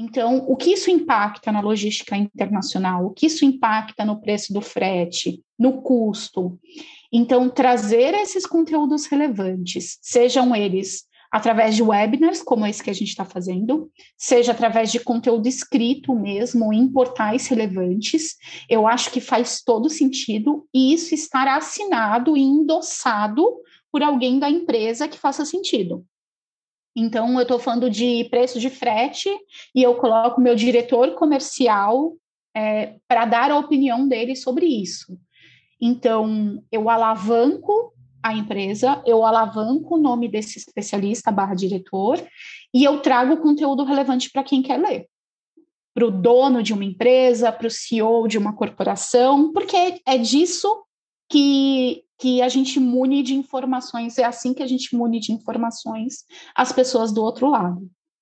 Então, o que isso impacta na logística internacional? O que isso impacta no preço do frete, no custo? Então, trazer esses conteúdos relevantes, sejam eles através de webinars, como esse que a gente está fazendo, seja através de conteúdo escrito mesmo, em portais relevantes, eu acho que faz todo sentido, e isso estar assinado e endossado por alguém da empresa que faça sentido. Então, eu estou falando de preço de frete e eu coloco meu diretor comercial é, para dar a opinião dele sobre isso. Então, eu alavanco a empresa, eu alavanco o nome desse especialista barra diretor e eu trago conteúdo relevante para quem quer ler. Para o dono de uma empresa, para o CEO de uma corporação, porque é disso que, que a gente mune de informações, é assim que a gente mune de informações as pessoas do outro lado.